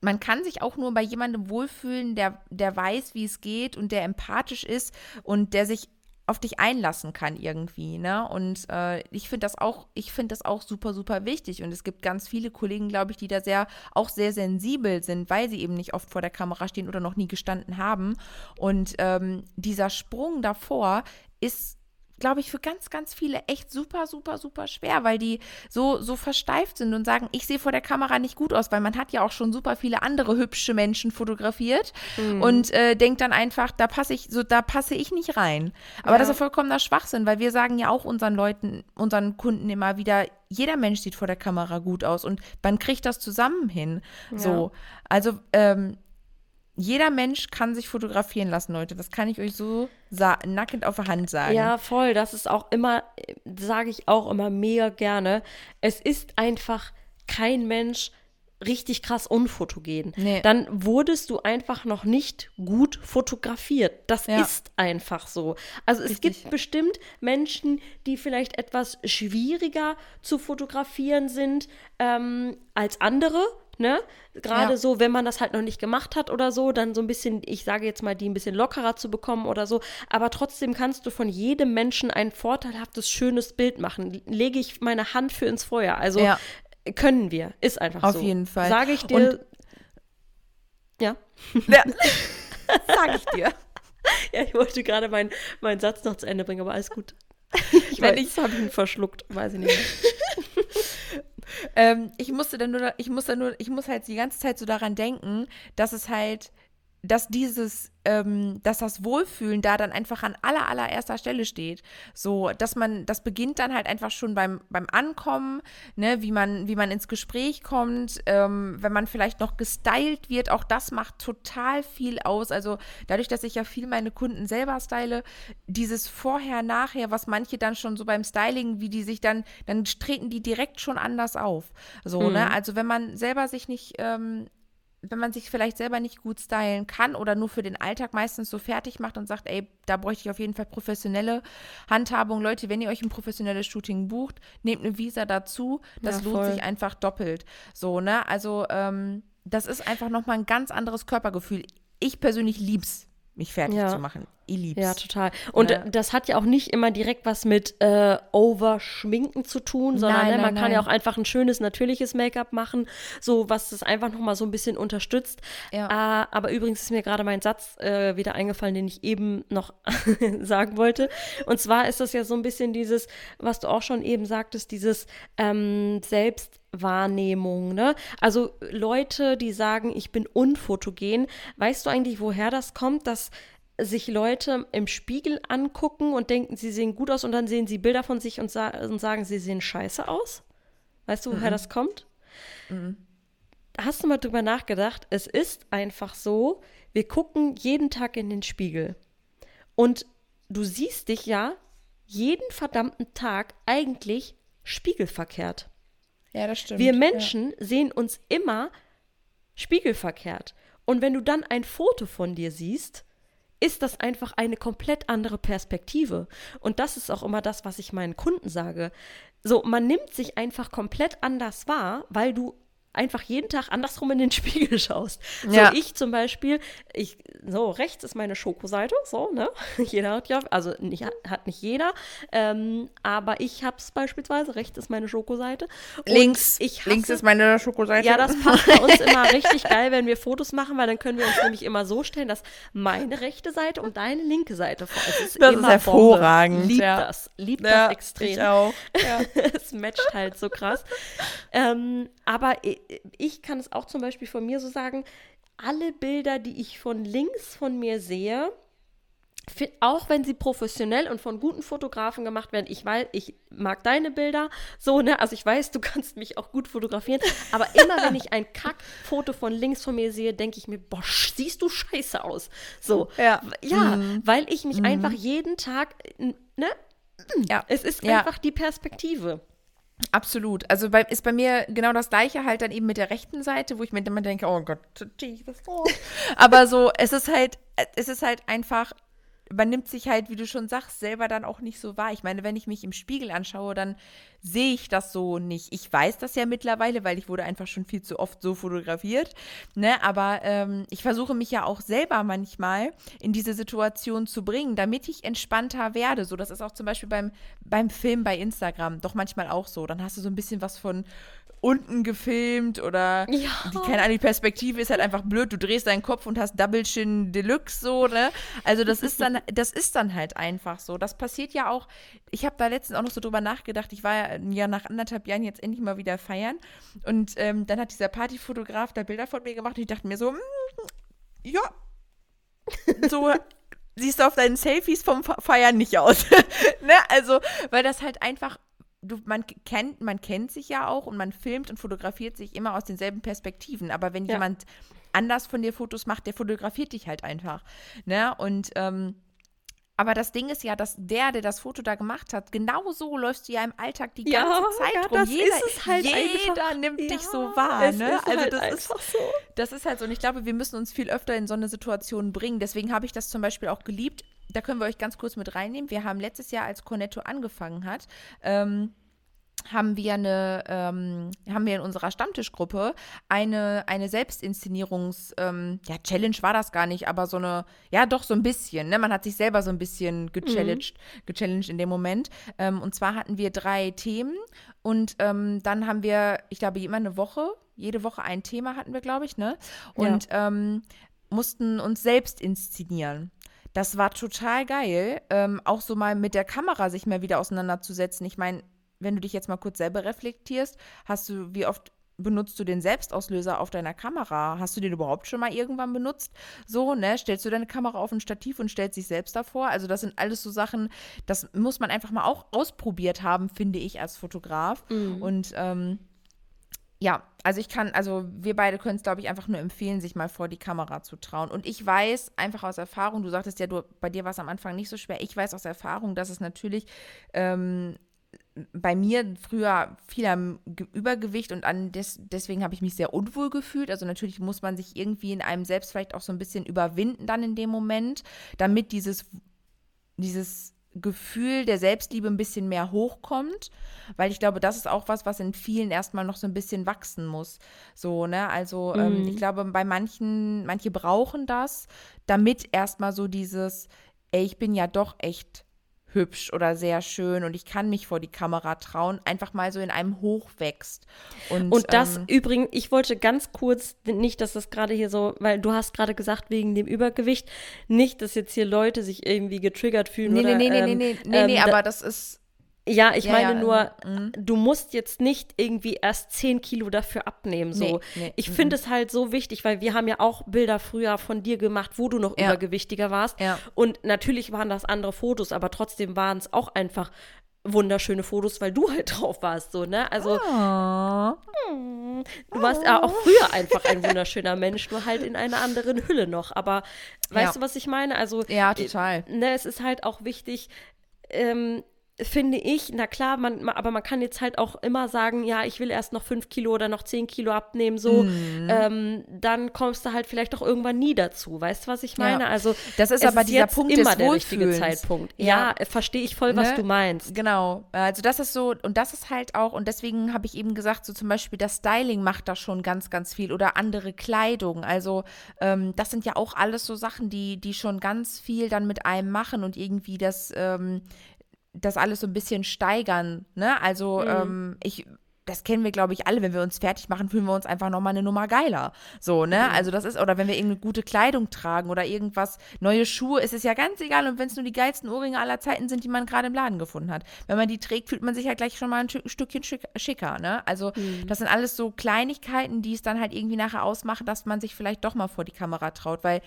man kann sich auch nur bei jemandem wohlfühlen, der, der weiß, wie es geht und der empathisch ist und der sich auf dich einlassen kann irgendwie, ne? Und äh, ich finde das auch, ich finde das auch super, super wichtig. Und es gibt ganz viele Kollegen, glaube ich, die da sehr, auch sehr sensibel sind, weil sie eben nicht oft vor der Kamera stehen oder noch nie gestanden haben. Und ähm, dieser Sprung davor ist glaube ich, für ganz, ganz viele echt super, super, super schwer, weil die so, so versteift sind und sagen, ich sehe vor der Kamera nicht gut aus, weil man hat ja auch schon super viele andere hübsche Menschen fotografiert und äh, denkt dann einfach, da passe ich, so, da passe ich nicht rein. Aber Ja. das ist ja vollkommener Schwachsinn, weil wir sagen ja auch unseren Leuten, unseren Kunden immer wieder, jeder Mensch sieht vor der Kamera gut aus und man kriegt das zusammen hin. So. Also, ähm, jeder Mensch kann sich fotografieren lassen, Leute. Das kann ich euch so nackend auf der Hand sagen. Ja, voll. Das ist auch immer, sage ich auch immer mega gerne. Es ist einfach kein Mensch richtig krass unfotogen. Nee. Dann wurdest du einfach noch nicht gut fotografiert. Das Ja. ist einfach so. Also es Richtig. gibt bestimmt Menschen, die vielleicht etwas schwieriger zu fotografieren sind ähm, als andere. Ne? Gerade Ja. so, wenn man das halt noch nicht gemacht hat oder so, dann so ein bisschen, ich sage jetzt mal, die ein bisschen lockerer zu bekommen oder so. Aber trotzdem kannst du von jedem Menschen ein vorteilhaftes, schönes Bild machen. Lege ich meine Hand für ins Feuer. Also Ja. können wir. Ist einfach Auf so. jeden Fall. Sage ich dir. Und- ja. Ja. Sag ich dir. ja, ich wollte gerade meinen meinen Satz noch zu Ende bringen, aber alles gut. Ich Wenn weiß, ich- ich habe ihn verschluckt, weiß ich nicht mehr. Ähm, ich musste dann nur, ich muss dann nur, ich muss halt die ganze Zeit so daran denken, dass es halt dass dieses, ähm, dass das Wohlfühlen da dann einfach an aller, allererster Stelle steht. So, dass man, das beginnt dann halt einfach schon beim, beim Ankommen, ne, wie man, wie man ins Gespräch kommt, ähm, wenn man vielleicht noch gestylt wird, auch das macht total viel aus. Also dadurch, dass ich ja viel meine Kunden selber style, dieses Vorher, Nachher, was manche dann schon so beim Styling, wie die sich dann, dann treten die direkt schon anders auf. So, ne? mhm. ne? Also wenn man selber sich nicht ähm, wenn man sich vielleicht selber nicht gut stylen kann oder nur für den Alltag meistens so fertig macht und sagt, ey, da bräuchte ich auf jeden Fall professionelle Handhabung. Leute, wenn ihr euch ein professionelles Shooting bucht, nehmt eine Visa dazu. Das ja, lohnt sich einfach doppelt. So, ne? Also, ähm, das ist einfach nochmal ein ganz anderes Körpergefühl. Ich persönlich lieb's, mich fertig ja. zu machen. Ich lieb's. Ja, total. Und ja. das hat ja auch nicht immer direkt was mit äh, Overschminken zu tun, sondern nein, ne, man nein, kann ja auch einfach ein schönes, natürliches Make-up machen, so was das einfach nochmal so ein bisschen unterstützt. Ja. Äh, aber übrigens ist mir gerade mein Satz äh, wieder eingefallen, den ich eben noch sagen wollte. Und zwar ist das ja so ein bisschen dieses, was du auch schon eben sagtest, dieses ähm, Selbstwahrnehmung, ne? Also Leute, die sagen, ich bin unfotogen, weißt du eigentlich, woher das kommt, dass sich Leute im Spiegel angucken und denken, sie sehen gut aus und dann sehen sie Bilder von sich und, sa und sagen, sie sehen scheiße aus? Weißt du, woher mhm. das kommt? Mhm. Hast du mal drüber nachgedacht? Es ist einfach so, wir gucken jeden Tag in den Spiegel. Und du siehst dich ja jeden verdammten Tag eigentlich spiegelverkehrt. Ja, das stimmt. Wir Menschen ja. sehen uns immer spiegelverkehrt. Und wenn du dann ein Foto von dir siehst, ist das einfach eine komplett andere Perspektive. Und das ist auch immer das, was ich meinen Kunden sage. So, man nimmt sich einfach komplett anders wahr, weil du einfach jeden Tag andersrum in den Spiegel schaust. So, ja. ich zum Beispiel, ich, so, rechts ist meine Schokoseite, so, ne? Jeder hat ja, also nicht, hat nicht jeder, ähm, aber ich hab's beispielsweise, rechts ist meine Schokoseite. links, ich hasse, links ist meine Schokoseite. Ja, das passt bei uns immer richtig geil, wenn wir Fotos machen, weil dann können wir uns nämlich immer so stellen, dass meine rechte Seite und deine linke Seite vor es ist. Das ist hervorragend. Liebt ja. das, liebt ja, das extrem. Ich auch. Ja. es matcht halt so krass. Ähm, aber ich kann es auch zum Beispiel von mir so sagen, alle Bilder, die ich von links von mir sehe, auch wenn sie professionell und von guten Fotografen gemacht werden, ich weiß, ich mag deine Bilder, so, ne, also ich weiß, du kannst mich auch gut fotografieren, aber immer wenn ich ein Kackfoto von links von mir sehe, denke ich mir, boah, siehst du scheiße aus. So, ja, ja mhm. weil ich mich mhm. einfach jeden Tag, ne, ja, es ist ja. einfach die Perspektive. Absolut. Also bei, ist bei mir genau das gleiche halt dann eben mit der rechten Seite, wo ich mir immer denke, oh Gott, Jesus. Aber so, es ist halt, es ist halt einfach man nimmt sich halt, wie du schon sagst, selber dann auch nicht so wahr. Ich meine, wenn ich mich im Spiegel anschaue, dann sehe ich das so nicht. Ich weiß das ja mittlerweile, weil ich wurde einfach schon viel zu oft so fotografiert. Ne? Aber ähm, ich versuche mich ja auch selber manchmal in diese Situation zu bringen, damit ich entspannter werde. So, das ist auch zum Beispiel beim, beim Film bei Instagram doch manchmal auch so. Dann hast du so ein bisschen was von unten gefilmt oder ja. die keine Ahnung, die Perspektive ist halt einfach blöd. Du drehst deinen Kopf und hast Double Chin Deluxe so, ne? Also das ist dann, das ist dann halt einfach so. Das passiert ja auch. Ich habe da letztens auch noch so drüber nachgedacht. Ich war ja nach anderthalb Jahren jetzt endlich mal wieder feiern und ähm, dann hat dieser Partyfotograf da Bilder von mir gemacht und ich dachte mir so, mm, ja, so siehst du auf deinen Selfies vom Feiern nicht aus. ne? Also, weil das halt einfach du, man kennt, man kennt sich ja auch und man filmt und fotografiert sich immer aus denselben Perspektiven. Aber wenn ja. jemand anders von dir Fotos macht, der fotografiert dich halt einfach. Ne? Und ähm, aber das Ding ist ja, dass der, der das Foto da gemacht hat, genau so läufst du ja im Alltag die ganze ja, Zeit ja, rum. Jeder, halt jeder nimmt ja, dich so wahr. Ne? also halt das ist, so. das ist halt so. Und ich glaube, wir müssen uns viel öfter in so eine Situation bringen. Deswegen habe ich das zum Beispiel auch geliebt da können wir euch ganz kurz mit reinnehmen. Wir haben letztes Jahr, als Cornetto angefangen hat, ähm, haben wir eine, ähm, haben wir in unserer Stammtischgruppe eine, eine Selbstinszenierungs, ähm, ja, Challenge war das gar nicht, aber so eine, ja, doch so ein bisschen, ne? Man hat sich selber so ein bisschen gechallenged, mhm. gechallenged in dem Moment. Ähm, und zwar hatten wir drei Themen und ähm, dann haben wir, ich glaube, immer eine Woche, jede Woche ein Thema hatten wir, glaube ich, ne? Und ja. Ähm, mussten uns selbst inszenieren. Das war total geil, ähm, auch so mal mit der Kamera sich mal wieder auseinanderzusetzen. Ich meine, wenn du dich jetzt mal kurz selber reflektierst, hast du, wie oft benutzt du den Selbstauslöser auf deiner Kamera? Hast du den überhaupt schon mal irgendwann benutzt? So, ne? Stellst du deine Kamera auf ein Stativ und stellst dich selbst davor? Also, das sind alles so Sachen, das muss man einfach mal auch ausprobiert haben, finde ich, als Fotograf. Mhm. Und ähm, ja, also ich kann, also wir beide können es, glaube ich, einfach nur empfehlen, sich mal vor die Kamera zu trauen. Und ich weiß einfach aus Erfahrung, du sagtest ja, du, bei dir war es am Anfang nicht so schwer. Ich weiß aus Erfahrung, dass es natürlich ähm, bei mir früher viel am Übergewicht und an des, deswegen habe ich mich sehr unwohl gefühlt. Also natürlich muss man sich irgendwie in einem selbst vielleicht auch so ein bisschen überwinden dann in dem Moment, damit dieses, dieses Gefühl der Selbstliebe ein bisschen mehr hochkommt, weil ich glaube, das ist auch was, was in vielen erstmal noch so ein bisschen wachsen muss. So, ne? Also mhm. ähm, ich glaube, bei manchen, manche brauchen das, damit erstmal so dieses, ey, ich bin ja doch echt hübsch oder sehr schön und ich kann mich vor die Kamera trauen, einfach mal so in einem hochwächst. Und, und das ähm, übrigens, ich wollte ganz kurz, nicht, dass das gerade hier so, weil du hast gerade gesagt, wegen dem Übergewicht, nicht, dass jetzt hier Leute sich irgendwie getriggert fühlen nee, oder. Nee, nee, ähm, nee, nee, nee, ähm, nee, aber das ist ja, ich ja, meine ja, nur, mhm. du musst jetzt nicht irgendwie erst 10 Kilo dafür abnehmen. So. Nee, nee, ich finde es halt so wichtig, weil wir haben ja auch Bilder früher von dir gemacht, wo du noch ja. übergewichtiger warst. Und natürlich waren das andere Fotos, aber trotzdem waren es auch einfach wunderschöne Fotos, weil du halt drauf warst, so, ne? Also, oh. du warst ja auch früher einfach ein wunderschöner Mensch, nur halt in einer anderen Hülle noch. Aber weißt du, was ich meine? Also, ja, total. Ne, es ist halt auch wichtig, ähm, finde ich, na klar, man, aber man kann jetzt halt auch immer sagen, ja, ich will erst noch fünf Kilo oder noch zehn Kilo abnehmen, so, mm. ähm, dann kommst du halt vielleicht auch irgendwann nie dazu. Weißt du, was ich meine? Ja. Also, das ist aber ist dieser Punkt immer des der richtige Zeitpunkt. Ja, ja verstehe ich voll, was ne? du meinst. Genau. Also, das ist so, und das ist halt auch, und deswegen habe ich eben gesagt, so zum Beispiel das Styling macht da schon ganz, ganz viel oder andere Kleidung. Also, ähm, das sind ja auch alles so Sachen, die, die schon ganz viel dann mit einem machen und irgendwie das, ähm, das alles so ein bisschen steigern. Ne? Also mhm. ähm, ich das kennen wir, glaube ich, alle. Wenn wir uns fertig machen, fühlen wir uns einfach nochmal eine Nummer geiler. So, ne? Mhm. Also das ist, oder wenn wir irgendeine gute Kleidung tragen oder irgendwas, neue Schuhe, ist es ja ganz egal. Und wenn es nur die geilsten Ohrringe aller Zeiten sind, die man gerade im Laden gefunden hat. Wenn man die trägt, fühlt man sich halt gleich schon mal ein Stückchen schicker, ne? Also mhm. das sind alles so Kleinigkeiten, die es dann halt irgendwie nachher ausmachen, dass man sich vielleicht doch mal vor die Kamera traut. Weil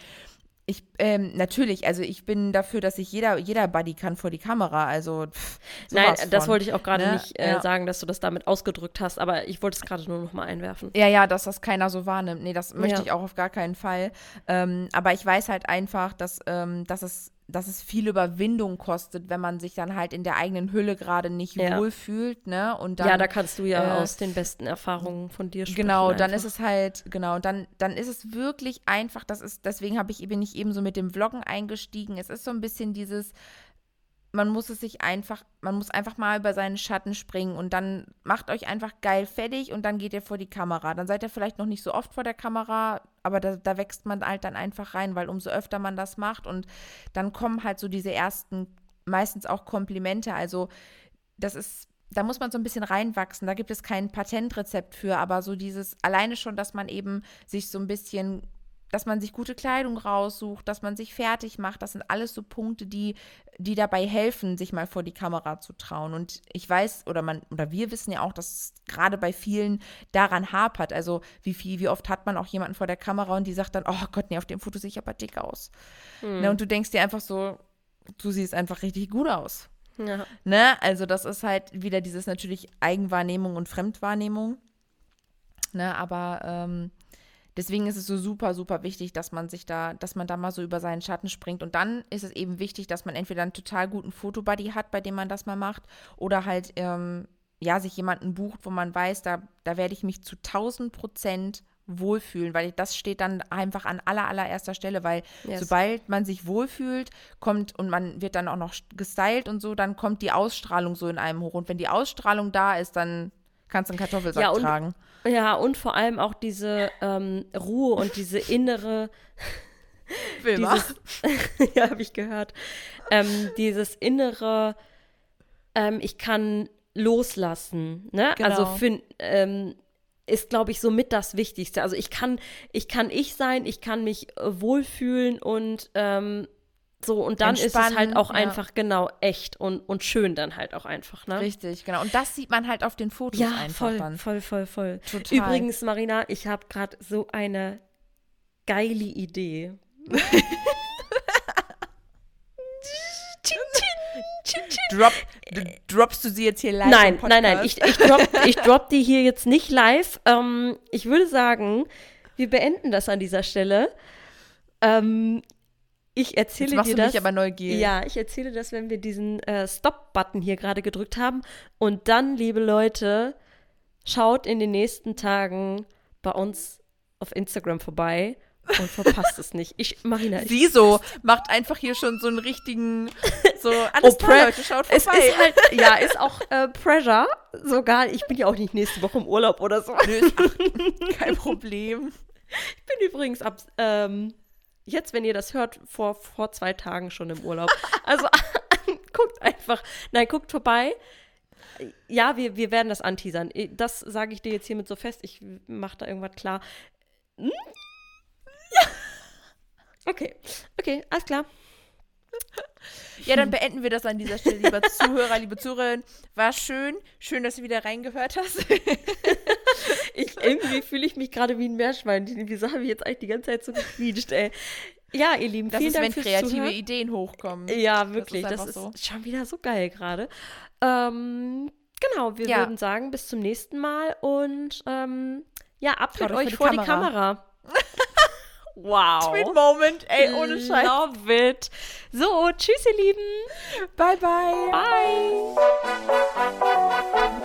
ich, ähm, natürlich, also ich bin dafür, dass sich jeder, jeder Buddy kann vor die Kamera. Also pff, Nein, das wollte ich auch gerade ne? nicht äh, ja. sagen, dass du das damit ausgedrückt hast, aber ich wollte es gerade nur noch mal einwerfen. Ja, ja, dass das keiner so wahrnimmt. Nee, das möchte ja. ich auch auf gar keinen Fall. Ähm, aber ich weiß halt einfach, dass, ähm, dass es dass es viel Überwindung kostet, wenn man sich dann halt in der eigenen Hülle gerade nicht ja. wohlfühlt, ne? Und dann, ja, da kannst du ja äh, aus den besten Erfahrungen von dir sprechen. Genau, dann einfach. ist es halt, genau, dann, dann ist es wirklich einfach, das ist, deswegen habe ich, bin ich eben so mit dem Vloggen eingestiegen. Es ist so ein bisschen dieses, man muss es sich einfach, man muss einfach mal über seinen Schatten springen und dann macht euch einfach geil fertig und dann geht ihr vor die Kamera. Dann seid ihr vielleicht noch nicht so oft vor der Kamera, aber da, da wächst man halt dann einfach rein, weil umso öfter man das macht und dann kommen halt so diese ersten, meistens auch Komplimente. Also das ist, da muss man so ein bisschen reinwachsen. Da gibt es kein Patentrezept für, aber so dieses, alleine schon, dass man eben sich so ein bisschen dass man sich gute Kleidung raussucht, dass man sich fertig macht. Das sind alles so Punkte, die, die dabei helfen, sich mal vor die Kamera zu trauen. Und ich weiß, oder man, oder wir wissen ja auch, dass es gerade bei vielen daran hapert. Also wie viel, wie oft hat man auch jemanden vor der Kamera und die sagt dann, oh Gott, nee, auf dem Foto sehe ich aber dick aus. Hm. Ne, und du denkst dir einfach so, du siehst einfach richtig gut aus. Ja. Ne? Also das ist halt wieder dieses natürlich Eigenwahrnehmung und Fremdwahrnehmung. Ne? Aber ähm, Deswegen ist es so super, super wichtig, dass man sich da, dass man da mal so über seinen Schatten springt. Und dann ist es eben wichtig, dass man entweder einen total guten Fotobuddy hat, bei dem man das mal macht, oder halt, ähm, ja, sich jemanden bucht, wo man weiß, da, da werde ich mich zu 1000 Prozent wohlfühlen, weil das steht dann einfach an aller, allererster Stelle, weil yes. sobald man sich wohlfühlt, kommt und man wird dann auch noch gestylt und so, dann kommt die Ausstrahlung so in einem hoch. Und wenn die Ausstrahlung da ist, dann kannst du einen Kartoffelsack ja, und, tragen. Ja, und vor allem auch diese ähm, Ruhe und diese innere. Wilma. Dieses, ja, habe ich gehört. Ähm, dieses innere, ähm, ich kann loslassen. Ne? Also genau. Also für, ähm, ist, glaube ich, somit das Wichtigste. Also ich kann, ich kann ich sein, ich kann mich äh, wohlfühlen und ähm, So, und dann ist es halt auch ja. einfach genau echt und, und schön dann halt auch einfach, ne? Richtig, genau. Und das sieht man halt auf den Fotos Ja, einfach voll, dann. voll, voll, voll. Total. Übrigens, Marina, ich habe gerade so eine geile Idee. Drop, droppst du sie jetzt hier live Nein, im nein, nein, ich, ich, drop, ich drop die hier jetzt nicht live. Ähm, ich würde sagen, wir beenden das an dieser Stelle. Ähm, ich erzähle Jetzt machst dir du das. aber neugierig. Ja, ich erzähle das, wenn wir diesen äh, Stop-Button hier gerade gedrückt haben. Und dann, liebe Leute, schaut in den nächsten Tagen bei uns auf Instagram vorbei und verpasst es nicht. Ich, Marina, ich, Sie so, macht einfach hier schon so einen richtigen, so, alles Oh, klar, Leute, schaut es vorbei. ist halt, ja, ist auch äh, Pressure. Sogar, ich bin ja auch nicht nächste Woche im Urlaub oder so. Nö, kein Problem. Ich bin übrigens ab, ähm, jetzt, wenn ihr das hört, vor, vor zwei Tagen schon im Urlaub. Also guckt einfach, nein, guckt vorbei. Ja, wir, wir werden das anteasern. Das sage ich dir jetzt hiermit so fest. Ich mache da irgendwas klar. Hm? Okay, okay, alles klar. Ja, dann beenden wir das an dieser Stelle, lieber Zuhörer, liebe Zuhörerinnen. War schön. Schön, dass du wieder reingehört hast. Ich, irgendwie fühle ich mich gerade wie ein Meerschwein. Wieso habe ich jetzt eigentlich die ganze Zeit so gequietscht, ey? Ja, ihr Lieben, Das vielen ist, Dank wenn kreative Zuhören. Ideen hochkommen. Ja, wirklich. Das einfach ist, so. schon wieder so geil gerade. Ähm, genau, wir Ja. würden sagen, bis zum nächsten Mal und ähm, ja, ab mit euch euch vor die die Kamera. wow. Sweet Moment, ey, ohne Scheiß. Love it. So, tschüss, ihr Lieben. Bye, bye. Bye.